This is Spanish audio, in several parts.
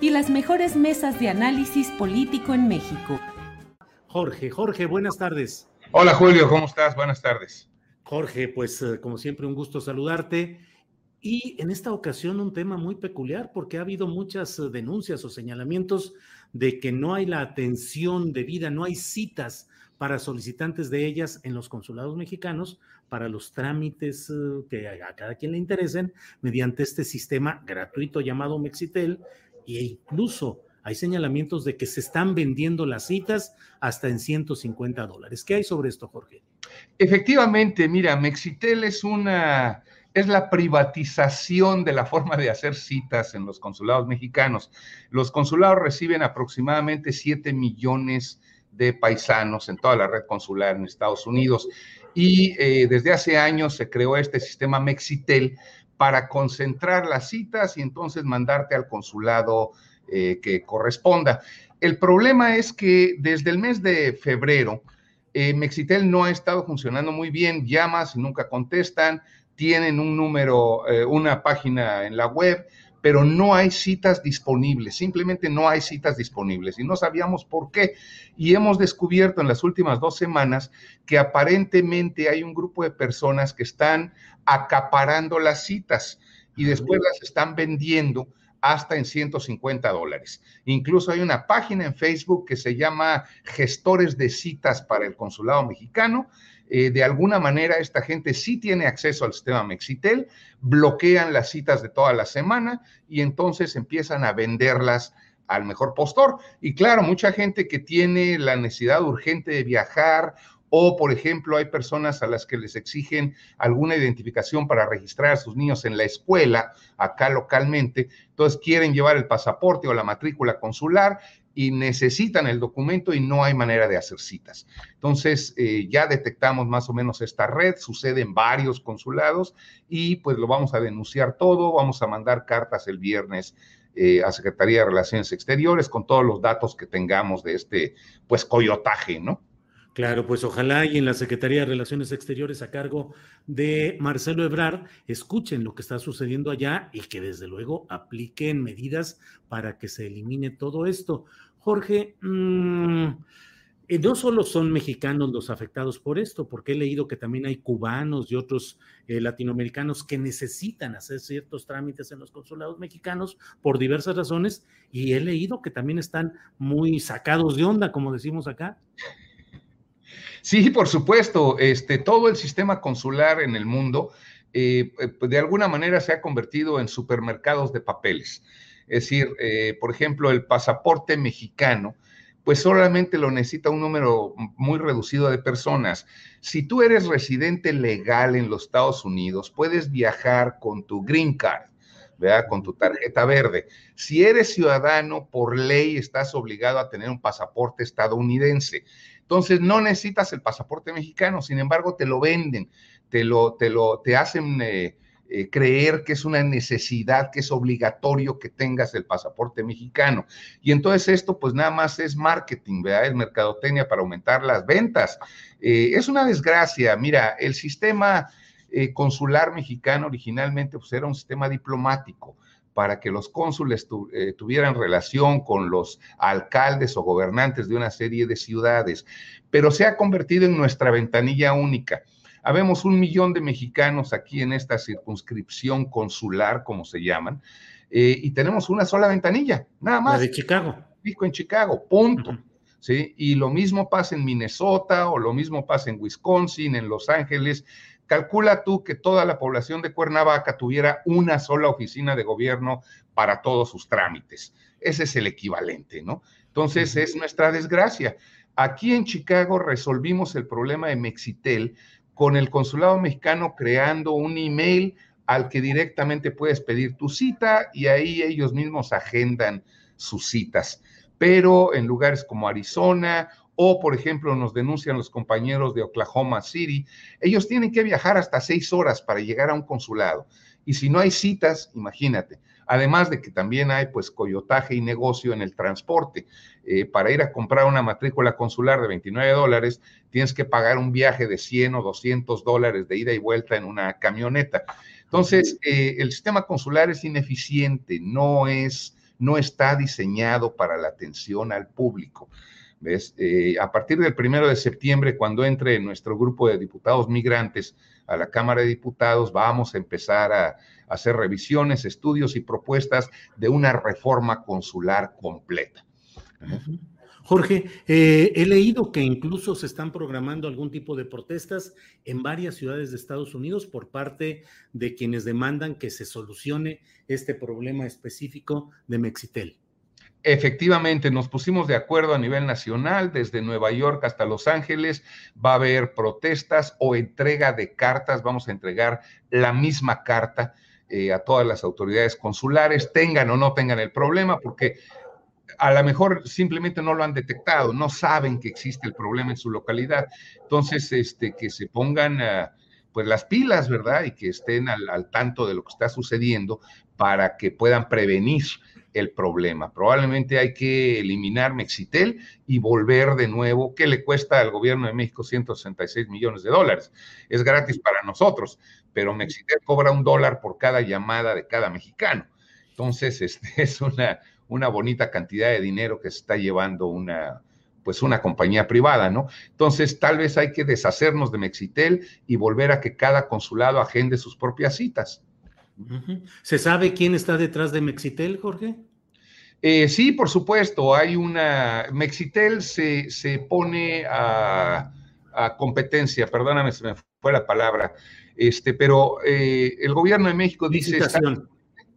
y las mejores mesas de análisis político en México. Jorge, Jorge, buenas tardes. Hola Julio, ¿cómo estás? Buenas tardes. Jorge, pues eh, como siempre un gusto saludarte. Y en esta ocasión un tema muy peculiar porque ha habido muchas eh, denuncias o señalamientos de que no hay la atención debida, no hay citas para solicitantes de ellas en los consulados mexicanos para los trámites eh, que a cada quien le interesen mediante este sistema gratuito llamado Mexitel e incluso hay señalamientos de que se están vendiendo las citas hasta en 150 dólares. ¿Qué hay sobre esto, Jorge? Efectivamente, mira, Mexitel es una es la privatización de la forma de hacer citas en los consulados mexicanos. Los consulados reciben aproximadamente 7 millones de paisanos en toda la red consular en Estados Unidos y eh, desde hace años se creó este sistema Mexitel para concentrar las citas y entonces mandarte al consulado eh, que corresponda. El problema es que desde el mes de febrero, eh, Mexitel no ha estado funcionando muy bien, llamas y nunca contestan, tienen un número, eh, una página en la web, pero no hay citas disponibles, simplemente no hay citas disponibles y no sabíamos por qué. Y hemos descubierto en las últimas dos semanas que aparentemente hay un grupo de personas que están acaparando las citas y después las están vendiendo hasta en 150 dólares. Incluso hay una página en Facebook que se llama Gestores de Citas para el Consulado Mexicano. Eh, de alguna manera esta gente sí tiene acceso al sistema Mexitel, bloquean las citas de toda la semana y entonces empiezan a venderlas al mejor postor. Y claro, mucha gente que tiene la necesidad urgente de viajar o, por ejemplo, hay personas a las que les exigen alguna identificación para registrar a sus niños en la escuela, acá localmente, entonces quieren llevar el pasaporte o la matrícula consular y necesitan el documento y no hay manera de hacer citas. Entonces, eh, ya detectamos más o menos esta red, sucede en varios consulados y pues lo vamos a denunciar todo, vamos a mandar cartas el viernes eh, a Secretaría de Relaciones Exteriores con todos los datos que tengamos de este, pues, coyotaje, ¿no? Claro, pues ojalá y en la Secretaría de Relaciones Exteriores a cargo de Marcelo Ebrard escuchen lo que está sucediendo allá y que desde luego apliquen medidas para que se elimine todo esto. Jorge, mmm, no solo son mexicanos los afectados por esto, porque he leído que también hay cubanos y otros eh, latinoamericanos que necesitan hacer ciertos trámites en los consulados mexicanos por diversas razones y he leído que también están muy sacados de onda, como decimos acá. Sí, por supuesto, este, todo el sistema consular en el mundo eh, pues, de alguna manera se ha convertido en supermercados de papeles. Es decir, eh, por ejemplo, el pasaporte mexicano, pues solamente lo necesita un número muy reducido de personas. Si tú eres residente legal en los Estados Unidos, puedes viajar con tu green card, ¿verdad? Con tu tarjeta verde. Si eres ciudadano, por ley estás obligado a tener un pasaporte estadounidense. Entonces no necesitas el pasaporte mexicano, sin embargo te lo venden, te lo, te lo, te hacen eh, eh, creer que es una necesidad, que es obligatorio que tengas el pasaporte mexicano. Y entonces esto pues nada más es marketing, ¿verdad? Es mercadotecnia para aumentar las ventas. Eh, es una desgracia. Mira, el sistema eh, consular mexicano originalmente pues, era un sistema diplomático para que los cónsules tuvieran relación con los alcaldes o gobernantes de una serie de ciudades, pero se ha convertido en nuestra ventanilla única. Habemos un millón de mexicanos aquí en esta circunscripción consular, como se llaman, eh, y tenemos una sola ventanilla, nada más. La de Chicago. en Chicago, punto. ¿Sí? Y lo mismo pasa en Minnesota o lo mismo pasa en Wisconsin, en Los Ángeles. Calcula tú que toda la población de Cuernavaca tuviera una sola oficina de gobierno para todos sus trámites. Ese es el equivalente, ¿no? Entonces es nuestra desgracia. Aquí en Chicago resolvimos el problema de Mexitel con el consulado mexicano creando un email al que directamente puedes pedir tu cita y ahí ellos mismos agendan sus citas. Pero en lugares como Arizona o, por ejemplo, nos denuncian los compañeros de Oklahoma City, ellos tienen que viajar hasta seis horas para llegar a un consulado. Y si no hay citas, imagínate. Además de que también hay pues coyotaje y negocio en el transporte. Eh, para ir a comprar una matrícula consular de 29 dólares, tienes que pagar un viaje de 100 o 200 dólares de ida y vuelta en una camioneta. Entonces, eh, el sistema consular es ineficiente, no es, no está diseñado para la atención al público. ¿Ves? Eh, a partir del primero de septiembre, cuando entre nuestro grupo de diputados migrantes a la Cámara de Diputados, vamos a empezar a, hacer revisiones, estudios y propuestas de una reforma consular completa. Jorge, eh, he leído que incluso se están programando algún tipo de protestas en varias ciudades de Estados Unidos por parte de quienes demandan que se solucione este problema específico de Mexitel. Efectivamente, nos pusimos de acuerdo a nivel nacional, desde Nueva York hasta Los Ángeles, va a haber protestas o entrega de cartas, vamos a entregar la misma carta eh, a todas las autoridades consulares, tengan o no tengan el problema, porque a lo mejor simplemente no lo han detectado, no saben que existe el problema en su localidad. Entonces, este, que se pongan ah, pues las pilas, ¿verdad? Y que estén al, al, tanto de lo que está sucediendo para que puedan prevenir el problema. Probablemente hay que eliminar Mexitel y volver de nuevo, ¿qué le cuesta al gobierno de México 166 millones de dólares. Es gratis para nosotros, pero Mexitel cobra un dólar por cada llamada de cada mexicano. Entonces, este es una, una bonita cantidad de dinero que se está llevando una, pues una compañía privada, ¿no? Entonces, tal vez hay que deshacernos de Mexitel y volver a que cada consulado agende sus propias citas. ¿Se sabe quién está detrás de Mexitel, Jorge? Eh, sí, por supuesto, hay una, Mexitel se, se pone a, competencia, perdóname, se me fue la palabra, este, pero eh, el gobierno de México dice,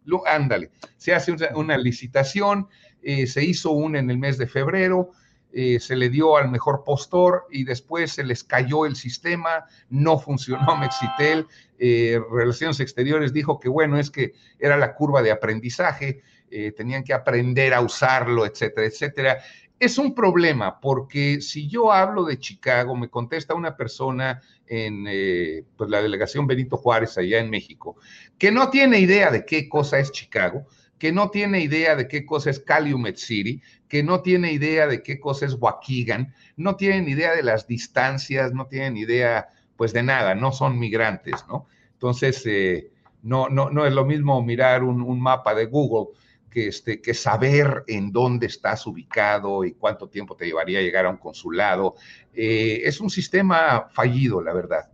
lo, ándale, se hace una, licitación, eh, se hizo una en el mes de febrero, se le dio al mejor postor y después se les cayó el sistema, no funcionó Mexitel, Relaciones Exteriores dijo que bueno, es que era la curva de aprendizaje, eh, tenían que aprender a usarlo, etcétera, etcétera. Es un problema porque si yo hablo de Chicago, me contesta una persona en eh, pues, la delegación Benito Juárez allá en México, que no tiene idea de qué cosa es Chicago, que no tiene idea de qué cosa es Calumet City, que no tiene idea de qué cosa es Waukegan, no tienen idea de las distancias, no tienen idea pues de nada, no son migrantes, ¿no? Entonces, eh, no, no, no es lo mismo mirar un, mapa de Google que, este, que saber en dónde estás ubicado y cuánto tiempo te llevaría a llegar a un consulado. Eh, es un sistema fallido, la verdad.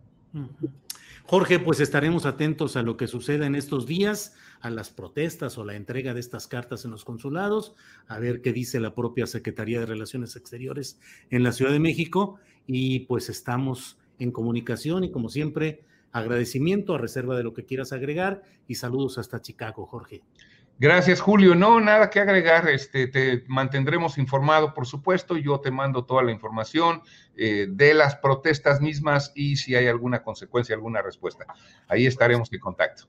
Jorge, pues estaremos atentos a lo que suceda en estos días, a las protestas o la entrega de estas cartas en los consulados, a ver qué dice la propia Secretaría de Relaciones Exteriores en la Ciudad de México y pues estamos en comunicación y como siempre, agradecimiento a reserva de lo que quieras agregar y saludos hasta Chicago, Jorge. Gracias, Julio. No, nada que agregar. Este, te mantendremos informado, por supuesto. Yo te mando toda la información eh, de las protestas mismas y si hay alguna consecuencia, alguna respuesta. Ahí estaremos en contacto.